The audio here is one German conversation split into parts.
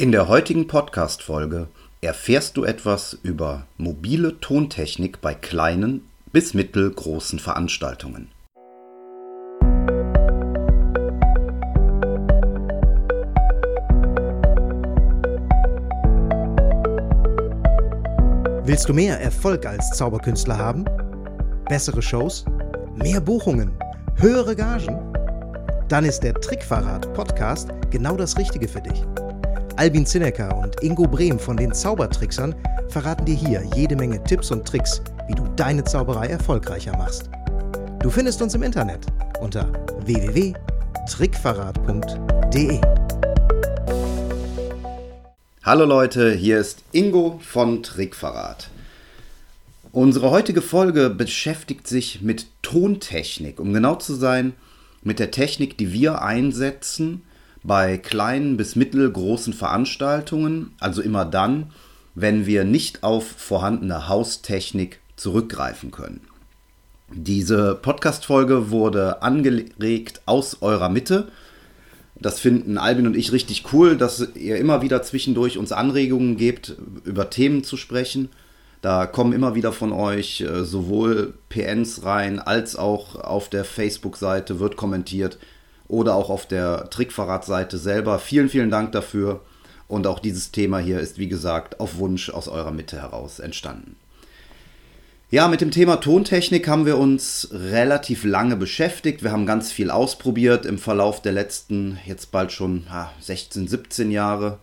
In der heutigen Podcast-Folge erfährst du etwas über mobile Tontechnik bei kleinen bis mittelgroßen Veranstaltungen. Willst du mehr Erfolg als Zauberkünstler haben? Bessere Shows? Mehr Buchungen? Höhere Gagen? Dann ist der Trickverrat Podcast genau das Richtige für dich. Albin Zinecker und Ingo Brehm von den Zaubertricksern verraten dir hier jede Menge Tipps und Tricks, wie du deine Zauberei erfolgreicher machst. Du findest uns im Internet unter www.trickverrat.de. Hallo Leute, hier ist Ingo von Trickverrat. Unsere heutige Folge beschäftigt sich mit Tontechnik, um genau zu sein, mit der Technik, die wir einsetzen, bei kleinen bis mittelgroßen Veranstaltungen, also immer dann, wenn wir nicht auf vorhandene Haustechnik zurückgreifen können. Diese Podcast-Folge wurde angeregt aus eurer Mitte. Das finden Albin und ich richtig cool, dass ihr immer wieder zwischendurch uns Anregungen gebt, über Themen zu sprechen. Da kommen immer wieder von euch äh, sowohl PNs rein, als auch auf der Facebook-Seite wird kommentiert oder auch auf der Trickverrat-Seite selber. Vielen, vielen Dank dafür. Und auch dieses Thema hier ist, wie gesagt, auf Wunsch aus eurer Mitte heraus entstanden. Ja, mit dem Thema Tontechnik haben wir uns relativ lange beschäftigt. Wir haben ganz viel ausprobiert im Verlauf der letzten, jetzt bald schon 16, 17 Jahre.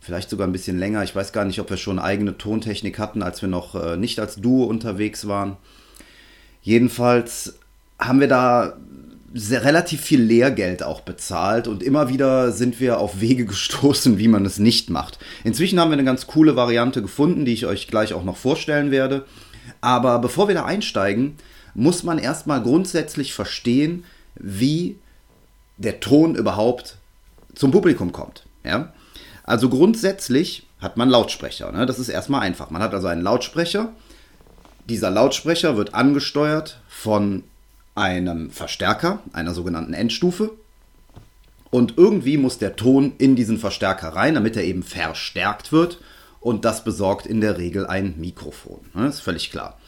Vielleicht sogar ein bisschen länger. Ich weiß gar nicht, ob wir schon eigene Tontechnik hatten, als wir noch äh, nicht als Duo unterwegs waren. Jedenfalls haben wir da sehr, relativ viel Lehrgeld auch bezahlt und immer wieder sind wir auf Wege gestoßen, wie man es nicht macht. Inzwischen haben wir eine ganz coole Variante gefunden, die ich euch gleich auch noch vorstellen werde. Aber bevor wir da einsteigen, muss man erstmal grundsätzlich verstehen, wie der Ton überhaupt zum Publikum kommt. Ja? Also grundsätzlich hat man Lautsprecher. Ne? Das ist erstmal einfach. Man hat also einen Lautsprecher. Dieser Lautsprecher wird angesteuert von einem Verstärker, einer sogenannten Endstufe. Und irgendwie muss der Ton in diesen Verstärker rein, damit er eben verstärkt wird. Und das besorgt in der Regel ein Mikrofon. Das ne, ist völlig klar.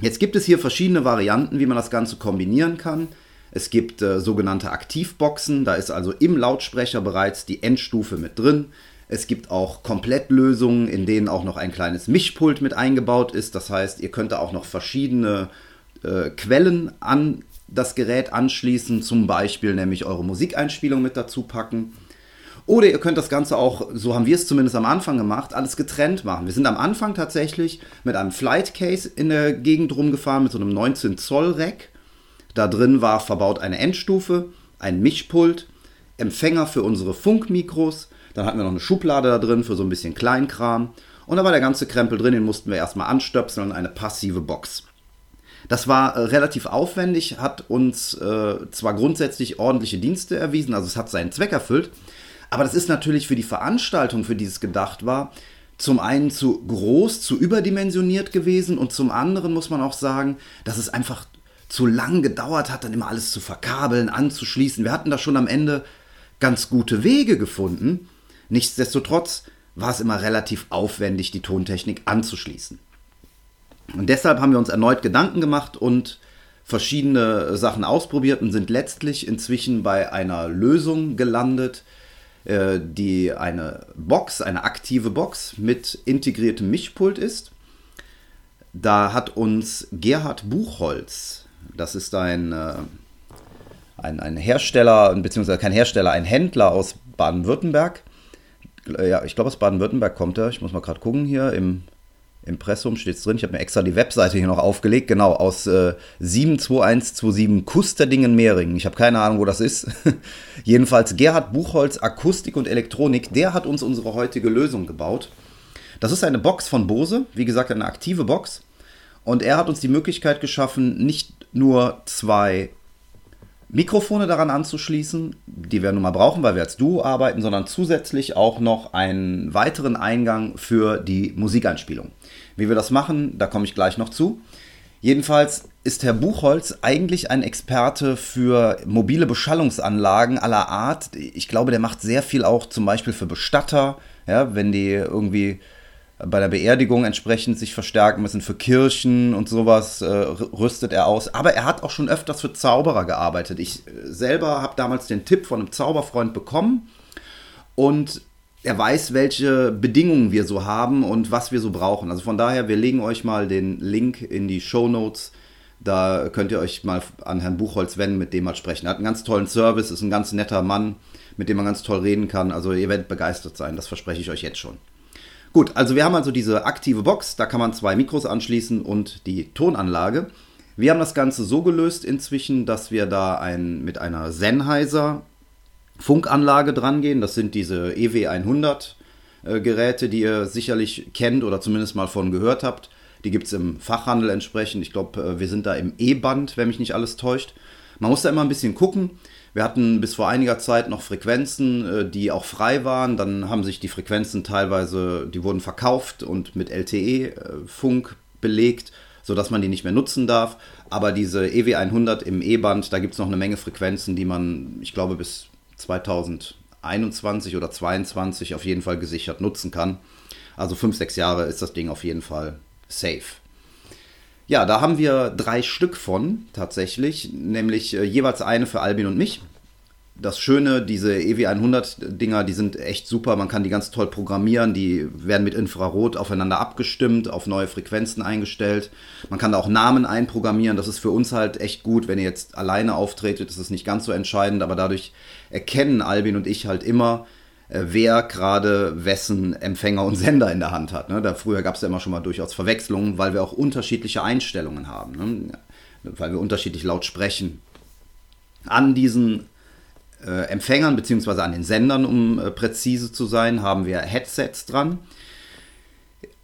Jetzt gibt es hier verschiedene Varianten, wie man das Ganze kombinieren kann. Es gibt äh, sogenannte Aktivboxen, da ist also im Lautsprecher bereits die Endstufe mit drin. Es gibt auch Komplettlösungen, in denen auch noch ein kleines Mischpult mit eingebaut ist. Das heißt, ihr könnt da auch noch verschiedene äh, Quellen an das Gerät anschließen, zum Beispiel nämlich eure Musikeinspielung mit dazu packen. Oder ihr könnt das Ganze auch, so haben wir es zumindest am Anfang gemacht, alles getrennt machen. Wir sind am Anfang tatsächlich mit einem Flight Case in der Gegend rumgefahren, mit so einem 19 Zoll Rack. Da drin war verbaut eine Endstufe, ein Mischpult, Empfänger für unsere Funkmikros. Dann hatten wir noch eine Schublade da drin für so ein bisschen Kleinkram. Und da war der ganze Krempel drin, den mussten wir erstmal anstöpseln und eine passive Box. Das war äh, relativ aufwendig, hat uns äh, zwar grundsätzlich ordentliche Dienste erwiesen, also es hat seinen Zweck erfüllt, aber das ist natürlich für die Veranstaltung, für die es gedacht war, zum einen zu groß, zu überdimensioniert gewesen und zum anderen muss man auch sagen, dass es einfach zu lang gedauert hat, dann immer alles zu verkabeln, anzuschließen. Wir hatten da schon am Ende ganz gute Wege gefunden. Nichtsdestotrotz war es immer relativ aufwendig, die Tontechnik anzuschließen. Und deshalb haben wir uns erneut Gedanken gemacht und verschiedene Sachen ausprobiert und sind letztlich inzwischen bei einer Lösung gelandet, äh, die eine Box, eine aktive Box mit integriertem Mischpult ist. Da hat uns Gerhard Buchholz, das ist ein, äh, ein, ein Hersteller, beziehungsweise kein Hersteller, ein Händler aus Baden-Württemberg. Ja, ich glaube aus Baden-Württemberg kommt er. Ich muss mal gerade gucken hier im Impressum steht es drin. Ich habe mir extra die Webseite hier noch aufgelegt. Genau, aus äh, 72127 Kusterdingen-Mehringen. Ich habe keine Ahnung, wo das ist. Jedenfalls Gerhard Buchholz, Akustik und Elektronik, der hat uns unsere heutige Lösung gebaut. Das ist eine Box von Bose, wie gesagt, eine aktive Box. Und er hat uns die Möglichkeit geschaffen, nicht nur zwei Mikrofone daran anzuschließen, die wir nun mal brauchen, weil wir als Duo arbeiten, sondern zusätzlich auch noch einen weiteren Eingang für die Musikeinspielung. Wie wir das machen, da komme ich gleich noch zu. Jedenfalls ist Herr Buchholz eigentlich ein Experte für mobile Beschallungsanlagen aller Art. Ich glaube, der macht sehr viel auch zum Beispiel für Bestatter, ja, wenn die irgendwie bei der Beerdigung entsprechend sich verstärken müssen. Für Kirchen und sowas äh, rüstet er aus. Aber er hat auch schon öfters für Zauberer gearbeitet. Ich äh, selber habe damals den Tipp von einem Zauberfreund bekommen und er weiß, welche Bedingungen wir so haben und was wir so brauchen. Also von daher, wir legen euch mal den Link in die Show Notes. Da könnt ihr euch mal an Herrn Buchholz wenden, mit dem mal sprechen. Er hat einen ganz tollen Service, ist ein ganz netter Mann, mit dem man ganz toll reden kann. Also ihr werdet begeistert sein, das verspreche ich euch jetzt schon. Gut, also wir haben also diese aktive Box, da kann man zwei Mikros anschließen und die Tonanlage. Wir haben das Ganze so gelöst inzwischen, dass wir da ein, mit einer Sennheiser Funkanlage dran gehen. Das sind diese EW100 äh, Geräte, die ihr sicherlich kennt oder zumindest mal von gehört habt. Die gibt es im Fachhandel entsprechend. Ich glaube, äh, wir sind da im E-Band, wenn mich nicht alles täuscht. Man muss da immer ein bisschen gucken. Wir hatten bis vor einiger Zeit noch Frequenzen, äh, die auch frei waren. Dann haben sich die Frequenzen teilweise, die wurden verkauft und mit LTE-Funk äh, belegt, sodass man die nicht mehr nutzen darf. Aber diese EW100 im E-Band, da gibt es noch eine Menge Frequenzen, die man, ich glaube, bis 2021 oder 2022 auf jeden Fall gesichert nutzen kann. Also fünf, sechs Jahre ist das Ding auf jeden Fall safe. Ja, da haben wir drei Stück von tatsächlich, nämlich äh, jeweils eine für Albin und mich. Das Schöne, diese EW100-Dinger, die sind echt super. Man kann die ganz toll programmieren. Die werden mit Infrarot aufeinander abgestimmt, auf neue Frequenzen eingestellt. Man kann da auch Namen einprogrammieren. Das ist für uns halt echt gut. Wenn ihr jetzt alleine auftretet, ist es nicht ganz so entscheidend. Aber dadurch erkennen Albin und ich halt immer, wer gerade wessen Empfänger und Sender in der Hand hat. Ne? Da früher gab es ja immer schon mal durchaus Verwechslungen, weil wir auch unterschiedliche Einstellungen haben, ne? weil wir unterschiedlich laut sprechen. An diesen äh, Empfängern bzw. an den Sendern, um äh, präzise zu sein, haben wir Headsets dran.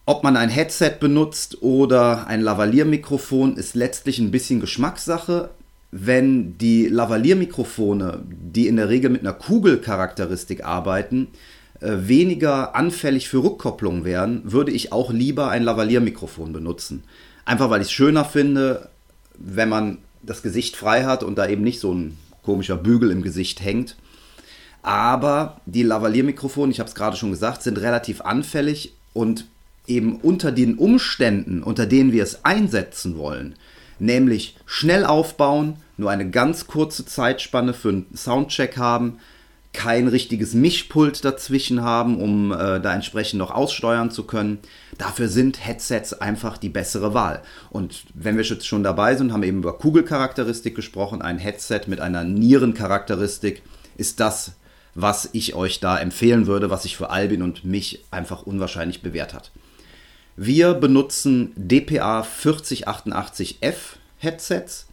Ob man ein Headset benutzt oder ein Lavalliermikrofon, ist letztlich ein bisschen Geschmackssache wenn die Lavalliermikrofone, die in der Regel mit einer Kugelcharakteristik arbeiten, äh, weniger anfällig für Rückkopplung wären, würde ich auch lieber ein Lavalliermikrofon benutzen. Einfach weil ich es schöner finde, wenn man das Gesicht frei hat und da eben nicht so ein komischer Bügel im Gesicht hängt. Aber die Lavalliermikrofone, ich habe es gerade schon gesagt, sind relativ anfällig und eben unter den Umständen, unter denen wir es einsetzen wollen, nämlich schnell aufbauen, nur eine ganz kurze Zeitspanne für einen Soundcheck haben, kein richtiges Mischpult dazwischen haben, um äh, da entsprechend noch aussteuern zu können. Dafür sind Headsets einfach die bessere Wahl. Und wenn wir jetzt schon dabei sind, haben wir eben über Kugelcharakteristik gesprochen, ein Headset mit einer Nierencharakteristik ist das, was ich euch da empfehlen würde, was sich für Albin und mich einfach unwahrscheinlich bewährt hat. Wir benutzen DPA 4088F Headsets.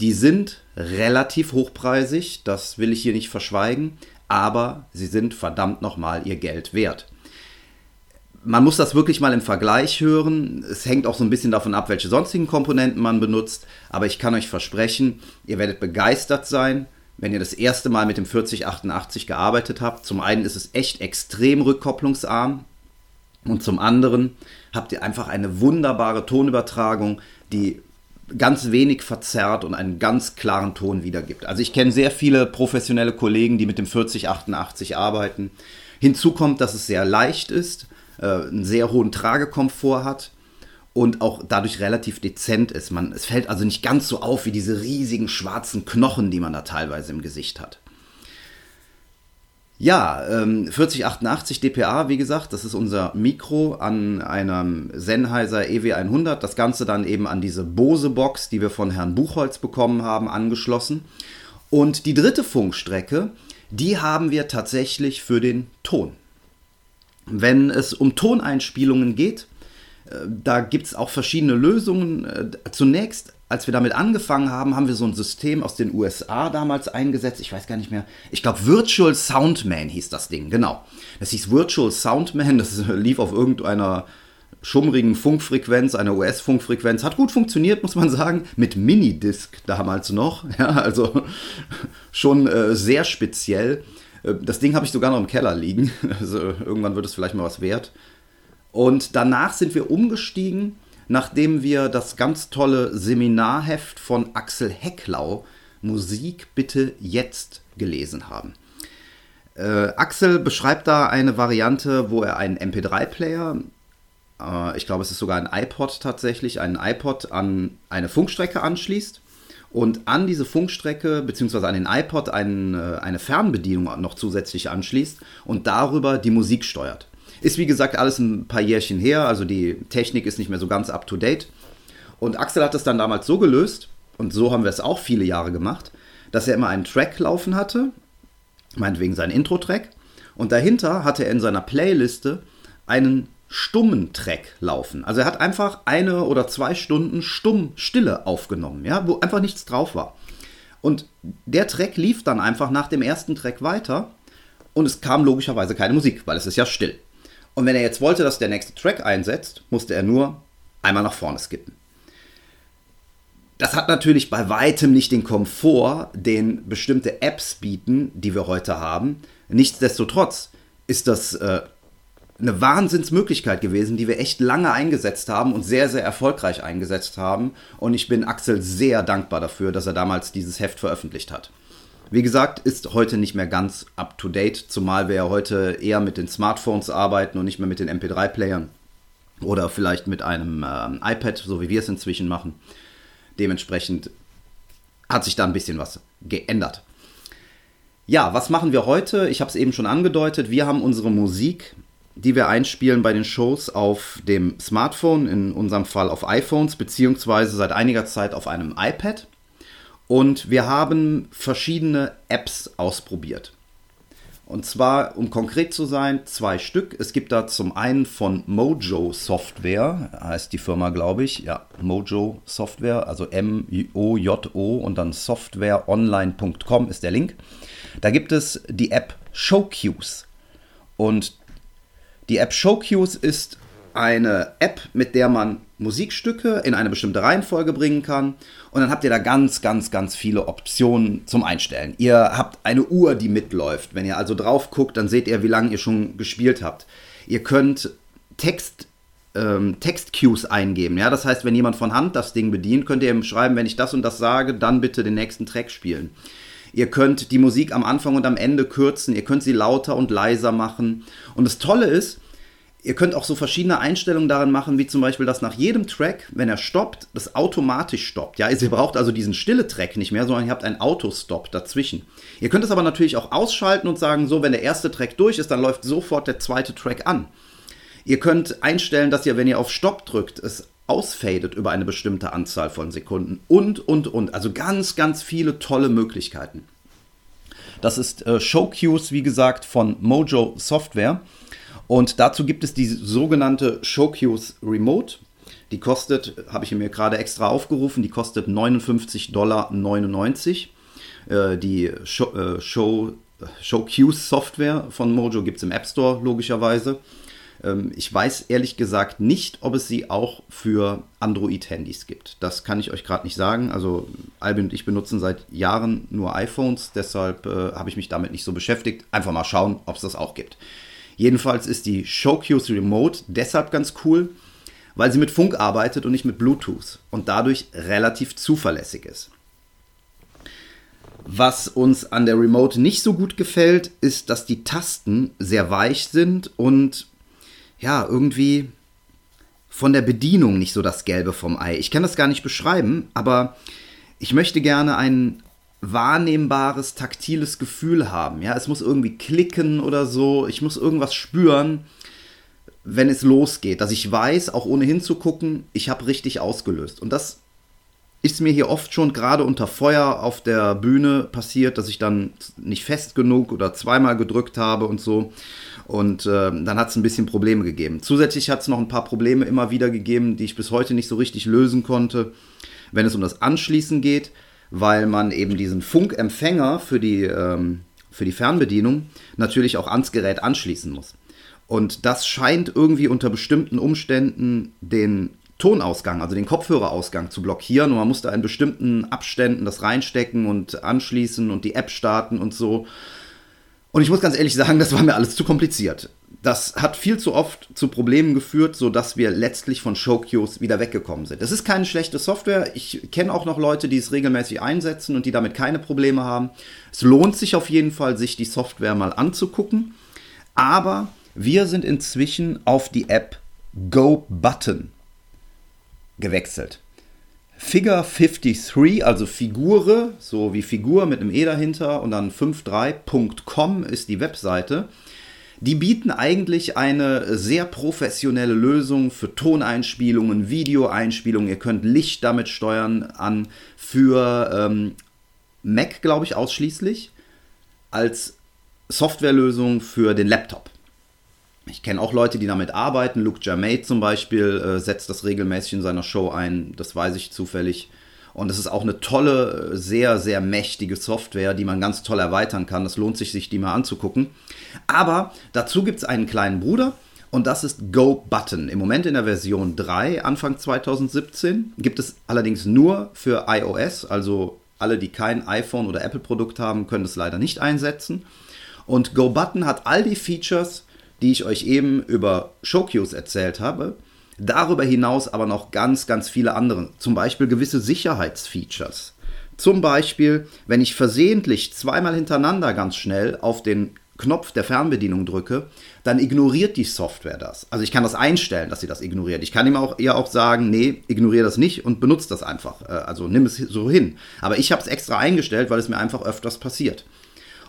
Die sind relativ hochpreisig, das will ich hier nicht verschweigen, aber sie sind verdammt nochmal ihr Geld wert. Man muss das wirklich mal im Vergleich hören. Es hängt auch so ein bisschen davon ab, welche sonstigen Komponenten man benutzt. Aber ich kann euch versprechen, ihr werdet begeistert sein, wenn ihr das erste Mal mit dem 4088 gearbeitet habt. Zum einen ist es echt extrem rückkopplungsarm. Und zum anderen habt ihr einfach eine wunderbare Tonübertragung, die ganz wenig verzerrt und einen ganz klaren Ton wiedergibt. Also ich kenne sehr viele professionelle Kollegen, die mit dem 4088 arbeiten. Hinzu kommt, dass es sehr leicht ist, äh, einen sehr hohen Tragekomfort hat und auch dadurch relativ dezent ist. Man, es fällt also nicht ganz so auf wie diese riesigen schwarzen Knochen, die man da teilweise im Gesicht hat. Ja, ähm, 4088 dPA, wie gesagt, das ist unser Mikro an einem Sennheiser EW100. Das Ganze dann eben an diese Bose-Box, die wir von Herrn Buchholz bekommen haben, angeschlossen. Und die dritte Funkstrecke, die haben wir tatsächlich für den Ton. Wenn es um Toneinspielungen geht, äh, da gibt es auch verschiedene Lösungen. Äh, zunächst als wir damit angefangen haben, haben wir so ein System aus den USA damals eingesetzt. Ich weiß gar nicht mehr. Ich glaube, Virtual Soundman hieß das Ding, genau. Das hieß Virtual Soundman. Das lief auf irgendeiner schummrigen Funkfrequenz, einer US-Funkfrequenz. Hat gut funktioniert, muss man sagen. Mit Minidisc damals noch. Ja, also schon äh, sehr speziell. Äh, das Ding habe ich sogar noch im Keller liegen. Also irgendwann wird es vielleicht mal was wert. Und danach sind wir umgestiegen nachdem wir das ganz tolle Seminarheft von Axel Hecklau, Musik bitte jetzt, gelesen haben. Äh, Axel beschreibt da eine Variante, wo er einen MP3-Player, äh, ich glaube es ist sogar ein iPod tatsächlich, einen iPod an eine Funkstrecke anschließt und an diese Funkstrecke bzw. an den iPod einen, äh, eine Fernbedienung noch zusätzlich anschließt und darüber die Musik steuert. Ist wie gesagt alles ein paar Jährchen her, also die Technik ist nicht mehr so ganz up to date. Und Axel hat es dann damals so gelöst, und so haben wir es auch viele Jahre gemacht, dass er immer einen Track laufen hatte, meinetwegen seinen Intro-Track, und dahinter hatte er in seiner Playliste einen stummen Track laufen. Also er hat einfach eine oder zwei Stunden stumm Stille aufgenommen, ja, wo einfach nichts drauf war. Und der Track lief dann einfach nach dem ersten Track weiter und es kam logischerweise keine Musik, weil es ist ja still. Und wenn er jetzt wollte, dass der nächste Track einsetzt, musste er nur einmal nach vorne skippen. Das hat natürlich bei weitem nicht den Komfort, den bestimmte Apps bieten, die wir heute haben. Nichtsdestotrotz ist das äh, eine Wahnsinnsmöglichkeit gewesen, die wir echt lange eingesetzt haben und sehr, sehr erfolgreich eingesetzt haben. Und ich bin Axel sehr dankbar dafür, dass er damals dieses Heft veröffentlicht hat. Wie gesagt, ist heute nicht mehr ganz up-to-date, zumal wir ja heute eher mit den Smartphones arbeiten und nicht mehr mit den MP3-Playern oder vielleicht mit einem äh, iPad, so wie wir es inzwischen machen. Dementsprechend hat sich da ein bisschen was geändert. Ja, was machen wir heute? Ich habe es eben schon angedeutet. Wir haben unsere Musik, die wir einspielen bei den Shows auf dem Smartphone, in unserem Fall auf iPhones, beziehungsweise seit einiger Zeit auf einem iPad. Und wir haben verschiedene Apps ausprobiert. Und zwar, um konkret zu sein, zwei Stück. Es gibt da zum einen von Mojo Software, heißt die Firma, glaube ich. Ja, Mojo Software, also M-O-J-O und dann softwareonline.com ist der Link. Da gibt es die App Showcues. Und die App Showcues ist eine App, mit der man Musikstücke in eine bestimmte Reihenfolge bringen kann. Und dann habt ihr da ganz, ganz, ganz viele Optionen zum Einstellen. Ihr habt eine Uhr, die mitläuft. Wenn ihr also drauf guckt, dann seht ihr, wie lange ihr schon gespielt habt. Ihr könnt Text, ähm, Text-Cues eingeben. Ja? Das heißt, wenn jemand von Hand das Ding bedient, könnt ihr ihm schreiben, wenn ich das und das sage, dann bitte den nächsten Track spielen. Ihr könnt die Musik am Anfang und am Ende kürzen. Ihr könnt sie lauter und leiser machen. Und das Tolle ist, Ihr könnt auch so verschiedene Einstellungen darin machen, wie zum Beispiel, dass nach jedem Track, wenn er stoppt, das automatisch stoppt. Ja, ihr braucht also diesen stille Track nicht mehr, sondern ihr habt einen Autostop dazwischen. Ihr könnt es aber natürlich auch ausschalten und sagen, so, wenn der erste Track durch ist, dann läuft sofort der zweite Track an. Ihr könnt einstellen, dass ihr, wenn ihr auf Stopp drückt, es ausfadet über eine bestimmte Anzahl von Sekunden und, und, und. Also ganz, ganz viele tolle Möglichkeiten. Das ist äh, Showcues, wie gesagt, von Mojo Software. Und dazu gibt es die sogenannte Showcues Remote. Die kostet, habe ich mir gerade extra aufgerufen, die kostet 59,99 Dollar. Äh, die Show, äh, Show, Showcues Software von Mojo gibt es im App Store logischerweise. Ähm, ich weiß ehrlich gesagt nicht, ob es sie auch für Android-Handys gibt. Das kann ich euch gerade nicht sagen. Also Albin und ich benutzen seit Jahren nur iPhones, deshalb äh, habe ich mich damit nicht so beschäftigt. Einfach mal schauen, ob es das auch gibt. Jedenfalls ist die Showcuse Remote deshalb ganz cool, weil sie mit Funk arbeitet und nicht mit Bluetooth und dadurch relativ zuverlässig ist. Was uns an der Remote nicht so gut gefällt, ist, dass die Tasten sehr weich sind und ja, irgendwie von der Bedienung nicht so das Gelbe vom Ei. Ich kann das gar nicht beschreiben, aber ich möchte gerne einen wahrnehmbares, taktiles Gefühl haben. Ja, es muss irgendwie klicken oder so. Ich muss irgendwas spüren, wenn es losgeht, dass ich weiß, auch ohne hinzugucken, ich habe richtig ausgelöst. Und das ist mir hier oft schon gerade unter Feuer auf der Bühne passiert, dass ich dann nicht fest genug oder zweimal gedrückt habe und so. Und äh, dann hat es ein bisschen Probleme gegeben. Zusätzlich hat es noch ein paar Probleme immer wieder gegeben, die ich bis heute nicht so richtig lösen konnte, wenn es um das Anschließen geht weil man eben diesen Funkempfänger für die, ähm, für die Fernbedienung natürlich auch ans Gerät anschließen muss. Und das scheint irgendwie unter bestimmten Umständen den Tonausgang, also den Kopfhörerausgang zu blockieren und man muss da in bestimmten Abständen das reinstecken und anschließen und die App starten und so. Und ich muss ganz ehrlich sagen, das war mir alles zu kompliziert. Das hat viel zu oft zu Problemen geführt, sodass wir letztlich von Showcues wieder weggekommen sind. Das ist keine schlechte Software. Ich kenne auch noch Leute, die es regelmäßig einsetzen und die damit keine Probleme haben. Es lohnt sich auf jeden Fall, sich die Software mal anzugucken. Aber wir sind inzwischen auf die App Go Button gewechselt. Figure 53, also Figure, so wie Figur mit einem E dahinter und dann 53.com ist die Webseite. Die bieten eigentlich eine sehr professionelle Lösung für Toneinspielungen, Videoeinspielungen. Ihr könnt Licht damit steuern an für ähm, Mac, glaube ich, ausschließlich als Softwarelösung für den Laptop. Ich kenne auch Leute, die damit arbeiten. Luke Jamate zum Beispiel äh, setzt das regelmäßig in seiner Show ein. Das weiß ich zufällig. Und es ist auch eine tolle, sehr, sehr mächtige Software, die man ganz toll erweitern kann. Das lohnt sich, sich die mal anzugucken. Aber dazu gibt es einen kleinen Bruder und das ist Go Button. Im Moment in der Version 3, Anfang 2017, gibt es allerdings nur für iOS. Also alle, die kein iPhone oder Apple-Produkt haben, können es leider nicht einsetzen. Und Go Button hat all die Features, die ich euch eben über Showcues erzählt habe. Darüber hinaus aber noch ganz, ganz viele andere. Zum Beispiel gewisse Sicherheitsfeatures. Zum Beispiel, wenn ich versehentlich zweimal hintereinander ganz schnell auf den Knopf der Fernbedienung drücke, dann ignoriert die Software das. Also ich kann das einstellen, dass sie das ignoriert. Ich kann ihm auch, ihr auch sagen, nee, ignoriere das nicht und benutze das einfach. Äh, also nimm es so hin. Aber ich habe es extra eingestellt, weil es mir einfach öfters passiert.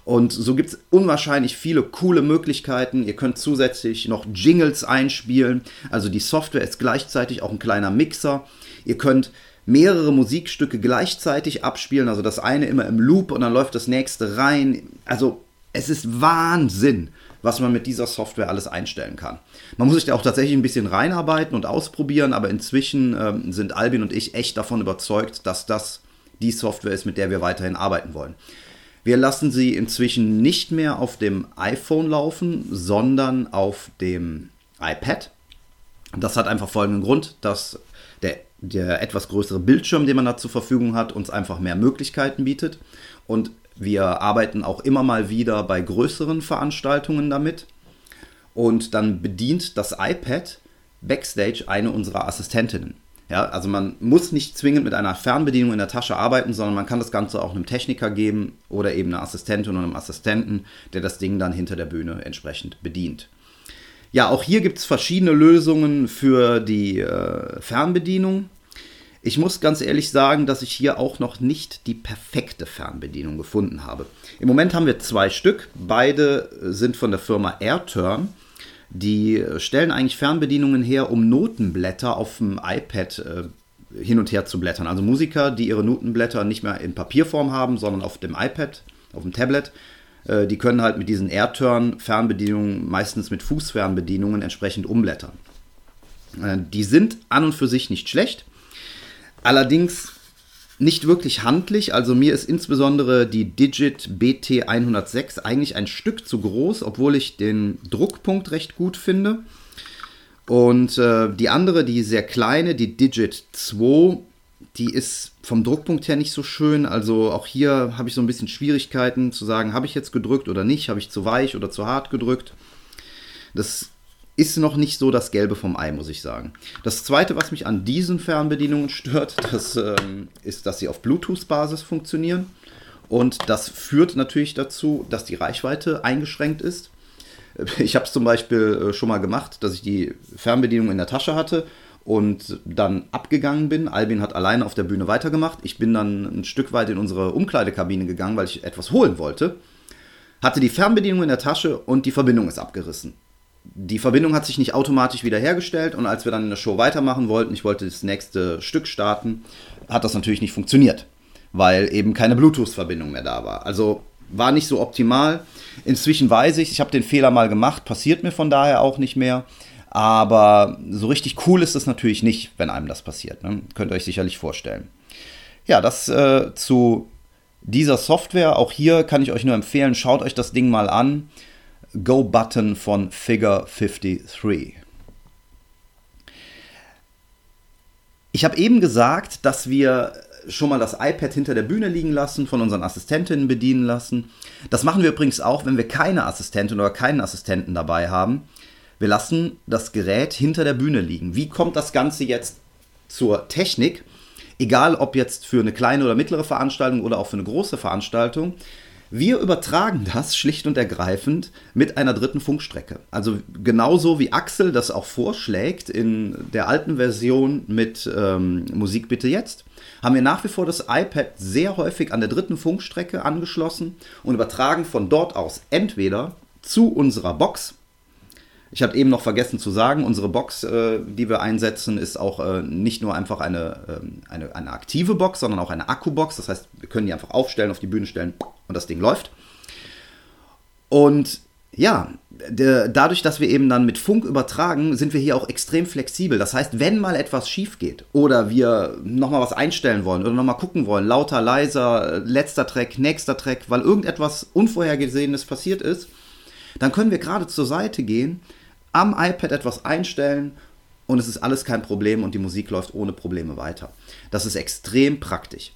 Und so gibt es unwahrscheinlich viele coole Möglichkeiten. Ihr könnt zusätzlich noch Jingles einspielen. Also die Software ist gleichzeitig auch ein kleiner Mixer. Ihr könnt mehrere Musikstücke gleichzeitig abspielen. Also das eine immer im Loop und dann läuft das nächste rein. Also es ist Wahnsinn, was man mit dieser Software alles einstellen kann. Man muss sich da auch tatsächlich ein bisschen reinarbeiten und ausprobieren, aber inzwischen ähm, sind Albin und ich echt davon überzeugt, dass das die Software ist, mit der wir weiterhin arbeiten wollen. Wir lassen sie inzwischen nicht mehr auf dem iPhone laufen, sondern auf dem iPad. Das hat einfach folgenden Grund, dass der, der etwas größere Bildschirm, den man da zur Verfügung hat, uns einfach mehr Möglichkeiten bietet. Und wir arbeiten auch immer mal wieder bei größeren Veranstaltungen damit. Und dann bedient das iPad backstage eine unserer Assistentinnen. Ja, also man muss nicht zwingend mit einer Fernbedienung in der Tasche arbeiten, sondern man kann das Ganze auch einem Techniker geben oder eben einer Assistentin oder einem Assistenten, der das Ding dann hinter der Bühne entsprechend bedient. Ja, auch hier gibt es verschiedene Lösungen für die äh, Fernbedienung. Ich muss ganz ehrlich sagen, dass ich hier auch noch nicht die perfekte Fernbedienung gefunden habe. Im Moment haben wir zwei Stück. Beide sind von der Firma AirTurn. Die stellen eigentlich Fernbedienungen her, um Notenblätter auf dem iPad äh, hin und her zu blättern. Also Musiker, die ihre Notenblätter nicht mehr in Papierform haben, sondern auf dem iPad, auf dem Tablet, äh, die können halt mit diesen AirTurn-Fernbedienungen, meistens mit Fußfernbedienungen, entsprechend umblättern. Äh, die sind an und für sich nicht schlecht. Allerdings nicht wirklich handlich. Also mir ist insbesondere die Digit BT106 eigentlich ein Stück zu groß, obwohl ich den Druckpunkt recht gut finde. Und äh, die andere, die sehr kleine, die Digit 2, die ist vom Druckpunkt her nicht so schön. Also auch hier habe ich so ein bisschen Schwierigkeiten zu sagen, habe ich jetzt gedrückt oder nicht, habe ich zu weich oder zu hart gedrückt. Das ist noch nicht so das Gelbe vom Ei, muss ich sagen. Das Zweite, was mich an diesen Fernbedienungen stört, das ähm, ist, dass sie auf Bluetooth-Basis funktionieren. Und das führt natürlich dazu, dass die Reichweite eingeschränkt ist. Ich habe es zum Beispiel äh, schon mal gemacht, dass ich die Fernbedienung in der Tasche hatte und dann abgegangen bin. Albin hat alleine auf der Bühne weitergemacht. Ich bin dann ein Stück weit in unsere Umkleidekabine gegangen, weil ich etwas holen wollte. Hatte die Fernbedienung in der Tasche und die Verbindung ist abgerissen die Verbindung hat sich nicht automatisch wiederhergestellt und als wir dann in der Show weitermachen wollten, ich wollte das nächste Stück starten, hat das natürlich nicht funktioniert, weil eben keine Bluetooth-Verbindung mehr da war. Also war nicht so optimal. Inzwischen weiß ich, ich habe den Fehler mal gemacht, passiert mir von daher auch nicht mehr. Aber so richtig cool ist es natürlich nicht, wenn einem das passiert. Ne? Könnt ihr euch sicherlich vorstellen. Ja, das äh, zu dieser Software. Auch hier kann ich euch nur empfehlen, schaut euch das Ding mal an. Go-Button von Figure 53. Ich habe eben gesagt, dass wir schon mal das iPad hinter der Bühne liegen lassen, von unseren Assistentinnen bedienen lassen. Das machen wir übrigens auch, wenn wir keine Assistentin oder keinen Assistenten dabei haben. Wir lassen das Gerät hinter der Bühne liegen. Wie kommt das Ganze jetzt zur Technik? Egal ob jetzt für eine kleine oder mittlere Veranstaltung oder auch für eine große Veranstaltung. Wir übertragen das schlicht und ergreifend mit einer dritten Funkstrecke. Also genauso wie Axel das auch vorschlägt in der alten Version mit ähm, Musik bitte jetzt, haben wir nach wie vor das iPad sehr häufig an der dritten Funkstrecke angeschlossen und übertragen von dort aus entweder zu unserer Box, ich habe eben noch vergessen zu sagen, unsere Box, äh, die wir einsetzen, ist auch äh, nicht nur einfach eine, äh, eine, eine, aktive Box, sondern auch eine Akkubox. Das heißt, wir können die einfach aufstellen, auf die Bühne stellen und das Ding läuft. Und ja, der, dadurch, dass wir eben dann mit Funk übertragen, sind wir hier auch extrem flexibel. Das heißt, wenn mal etwas schief geht oder wir nochmal was einstellen wollen oder nochmal gucken wollen, lauter, leiser, letzter Track, nächster Track, weil irgendetwas Unvorhergesehenes passiert ist, dann können wir gerade zur Seite gehen, am iPad etwas einstellen und es ist alles kein Problem und die Musik läuft ohne Probleme weiter. Das ist extrem praktisch.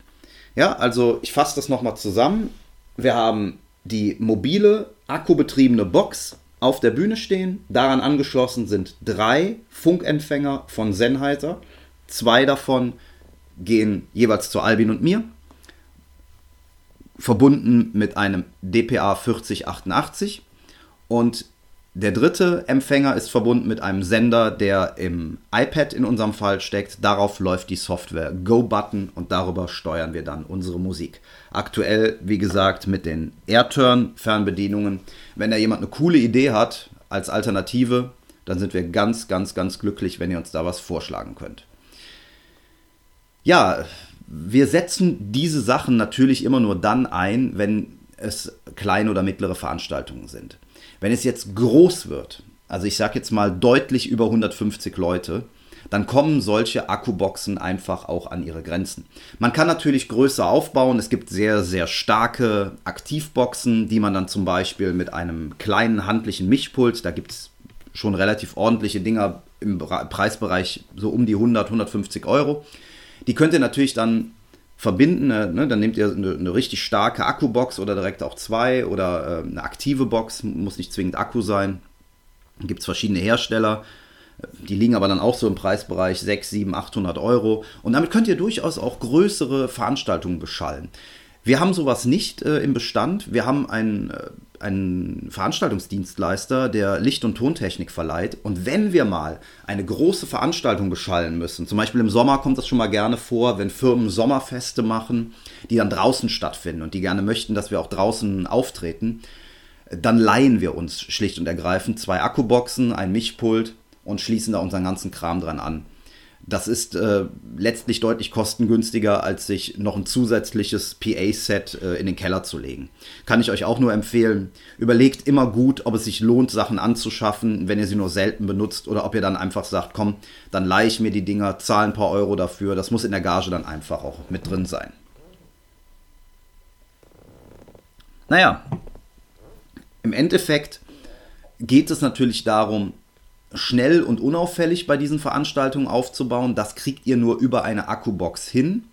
Ja, also ich fasse das nochmal zusammen. Wir haben die mobile, akkubetriebene Box auf der Bühne stehen. Daran angeschlossen sind drei Funkempfänger von Sennheiser. Zwei davon gehen jeweils zu Albin und mir. Verbunden mit einem DPA 4088. Und der dritte Empfänger ist verbunden mit einem Sender, der im iPad in unserem Fall steckt. Darauf läuft die Software Go-Button und darüber steuern wir dann unsere Musik. Aktuell, wie gesagt, mit den AirTurn-Fernbedienungen. Wenn da jemand eine coole Idee hat als Alternative, dann sind wir ganz, ganz, ganz glücklich, wenn ihr uns da was vorschlagen könnt. Ja, wir setzen diese Sachen natürlich immer nur dann ein, wenn es kleine oder mittlere Veranstaltungen sind. Wenn es jetzt groß wird, also ich sage jetzt mal deutlich über 150 Leute, dann kommen solche Akkuboxen einfach auch an ihre Grenzen. Man kann natürlich größer aufbauen. Es gibt sehr, sehr starke Aktivboxen, die man dann zum Beispiel mit einem kleinen handlichen Mischpult, da gibt es schon relativ ordentliche Dinger im Preisbereich so um die 100, 150 Euro. Die könnt ihr natürlich dann verbinden. Äh, ne? Dann nehmt ihr eine, eine, richtig starke Akkubox oder direkt auch zwei oder äh, eine aktive Box, muss nicht zwingend Akku sein. Gibt es verschiedene Hersteller. Die liegen aber dann auch so im Preisbereich 6, 7, 800 Euro. Und damit könnt ihr durchaus auch größere Veranstaltungen beschallen. Wir haben sowas nicht äh, im Bestand. Wir haben ein äh, ein Veranstaltungsdienstleister, der Licht- und Tontechnik verleiht. Und wenn wir mal eine große Veranstaltung beschallen müssen, zum Beispiel im Sommer kommt das schon mal gerne vor, wenn Firmen Sommerfeste machen, die dann draußen stattfinden und die gerne möchten, dass wir auch draußen auftreten, dann leihen wir uns schlicht und ergreifend zwei Akkuboxen, ein Mischpult und schließen da unseren ganzen Kram dran an. Das ist äh, letztlich deutlich kostengünstiger, als sich noch ein zusätzliches PA-Set äh, in den Keller zu legen. Kann ich euch auch nur empfehlen. Überlegt immer gut, ob es sich lohnt, Sachen anzuschaffen, wenn ihr sie nur selten benutzt oder ob ihr dann einfach sagt, komm, dann leihe ich mir die Dinger, zahle ein paar Euro dafür. Das muss in der Gage dann einfach auch mit drin sein. Naja, im Endeffekt geht es natürlich darum, schnell und unauffällig bei diesen Veranstaltungen aufzubauen. Das kriegt ihr nur über eine Akkubox hin.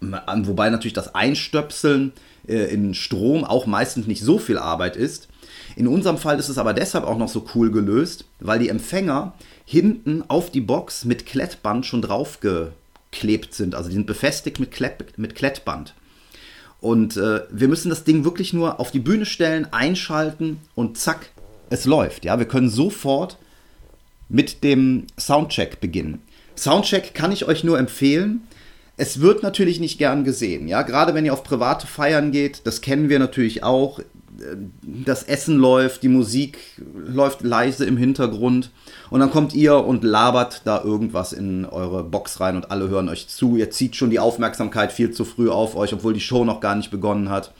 Wobei natürlich das Einstöpseln äh, in Strom auch meistens nicht so viel Arbeit ist. In unserem Fall ist es aber deshalb auch noch so cool gelöst, weil die Empfänger hinten auf die Box mit Klettband schon draufgeklebt sind. Also die sind befestigt mit, Klett, mit Klettband. Und äh, wir müssen das Ding wirklich nur auf die Bühne stellen, einschalten und zack, es läuft. Ja, wir können sofort mit dem Soundcheck beginnen. Soundcheck kann ich euch nur empfehlen. Es wird natürlich nicht gern gesehen, ja, gerade wenn ihr auf private Feiern geht, das kennen wir natürlich auch. Das Essen läuft, die Musik läuft leise im Hintergrund und dann kommt ihr und labert da irgendwas in eure Box rein und alle hören euch zu. Ihr zieht schon die Aufmerksamkeit viel zu früh auf euch, obwohl die Show noch gar nicht begonnen hat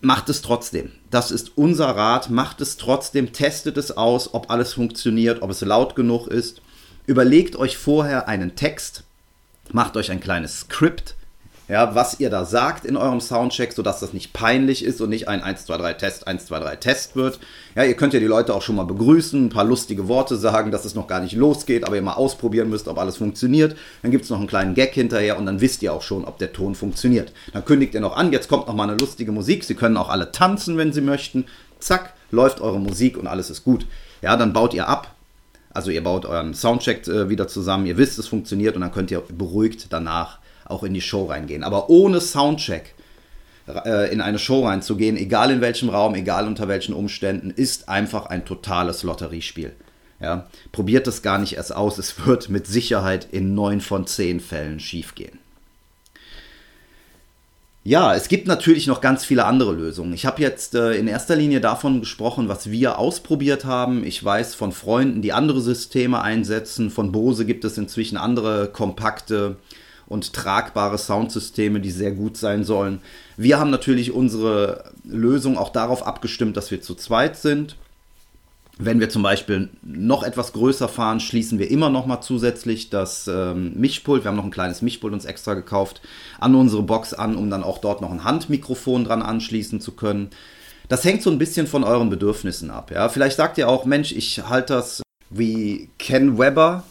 macht es trotzdem. Das ist unser Rat. Macht es trotzdem, testet es aus, ob alles funktioniert, ob es laut genug ist. Überlegt euch vorher einen Text, macht euch ein kleines Skript, ja, was ihr da sagt in eurem Soundcheck, sodass das nicht peinlich ist und nicht ein 1, 2, 3 Test, 1, 2, 3 Test wird. Ja, ihr könnt ja die Leute auch schon mal begrüßen, ein paar lustige Worte sagen, dass es noch gar nicht losgeht, aber ihr mal ausprobieren müsst, ob alles funktioniert. Dann gibt es noch einen kleinen Gag hinterher und dann wisst ihr auch schon, ob der Ton funktioniert. Dann kündigt ihr noch an, jetzt kommt noch mal eine lustige Musik. Sie können auch alle tanzen, wenn sie möchten. Zack, läuft eure Musik und alles ist gut. Ja, dann baut ihr ab. Also ihr baut euren Soundcheck äh, wieder zusammen, ihr wisst, es funktioniert und dann könnt ihr beruhigt danach auch in die Show reingehen. Aber ohne Soundcheck äh, in eine Show reinzugehen, egal in welchem Raum, egal unter welchen Umständen, ist einfach ein totales Lotteriespiel. Ja, probiert es gar nicht erst aus, es wird mit Sicherheit in neun von zehn Fällen schiefgehen. Ja, es gibt natürlich noch ganz viele andere Lösungen. Ich habe jetzt äh, in erster Linie davon gesprochen, was wir ausprobiert haben. Ich weiß von Freunden, die andere Systeme einsetzen. Von Bose gibt es inzwischen andere kompakte und tragbare Soundsysteme, die sehr gut sein sollen. Wir haben natürlich unsere Lösung auch darauf abgestimmt, dass wir zu zweit sind. Wenn wir zum Beispiel noch etwas größer fahren, schließen wir immer noch mal zusätzlich das ähm, Mischpult, wir haben noch ein kleines Mischpult uns extra gekauft, an unsere Box an, um dann auch dort noch ein Handmikrofon dran anschließen zu können. Das hängt so ein bisschen von euren Bedürfnissen ab. Ja? Vielleicht sagt ihr auch, Mensch, ich halte das wie Ken Webber,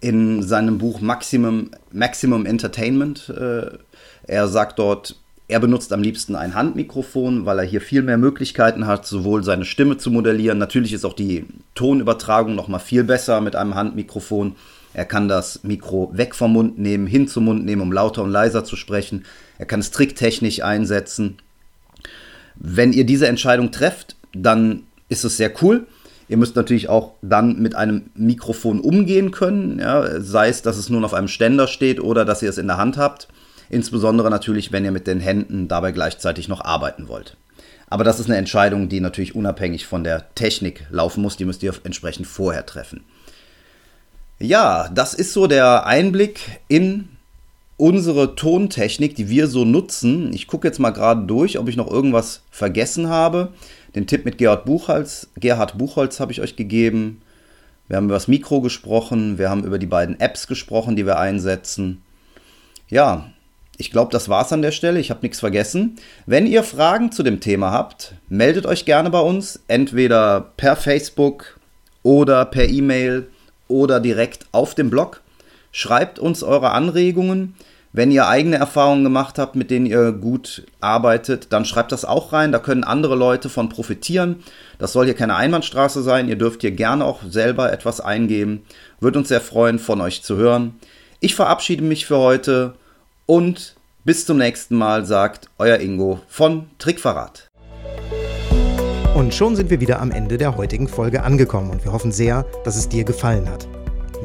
in seinem Buch Maximum, Maximum Entertainment. Äh, er sagt dort, er benutzt am liebsten ein Handmikrofon, weil er hier viel mehr Möglichkeiten hat, sowohl seine Stimme zu modellieren. Natürlich ist auch die Tonübertragung noch mal viel besser mit einem Handmikrofon. Er kann das Mikro weg vom Mund nehmen, hin zum Mund nehmen, um lauter und leiser zu sprechen. Er kann es tricktechnisch einsetzen. Wenn ihr diese Entscheidung trefft, dann ist es sehr cool. Ihr müsst natürlich auch dann mit einem Mikrofon umgehen können, ja, sei es, dass es nun auf einem Ständer steht oder dass ihr es in der Hand habt. Insbesondere natürlich, wenn ihr mit den Händen dabei gleichzeitig noch arbeiten wollt. Aber das ist eine Entscheidung, die natürlich unabhängig von der Technik laufen muss. Die müsst ihr entsprechend vorher treffen. Ja, das ist so der Einblick in unsere Tontechnik, die wir so nutzen. Ich gucke jetzt mal gerade durch, ob ich noch irgendwas vergessen habe. Den Tipp mit Gerhard Buchholz, Gerhard Buchholz habe ich euch gegeben. Wir haben über das Mikro gesprochen, wir haben über die beiden Apps gesprochen, die wir einsetzen. Ja, ich glaube, das war's an der Stelle. Ich habe nichts vergessen. Wenn ihr Fragen zu dem Thema habt, meldet euch gerne bei uns, entweder per Facebook oder per E-Mail oder direkt auf dem Blog. Schreibt uns eure Anregungen. Wenn ihr eigene Erfahrungen gemacht habt, mit denen ihr gut arbeitet, dann schreibt das auch rein. Da können andere Leute von profitieren. Das soll hier keine Einbahnstraße sein. Ihr dürft hier gerne auch selber etwas eingeben. Würde uns sehr freuen, von euch zu hören. Ich verabschiede mich für heute und bis zum nächsten Mal, sagt euer Ingo von Trickverrat. Und schon sind wir wieder am Ende der heutigen Folge angekommen und wir hoffen sehr, dass es dir gefallen hat.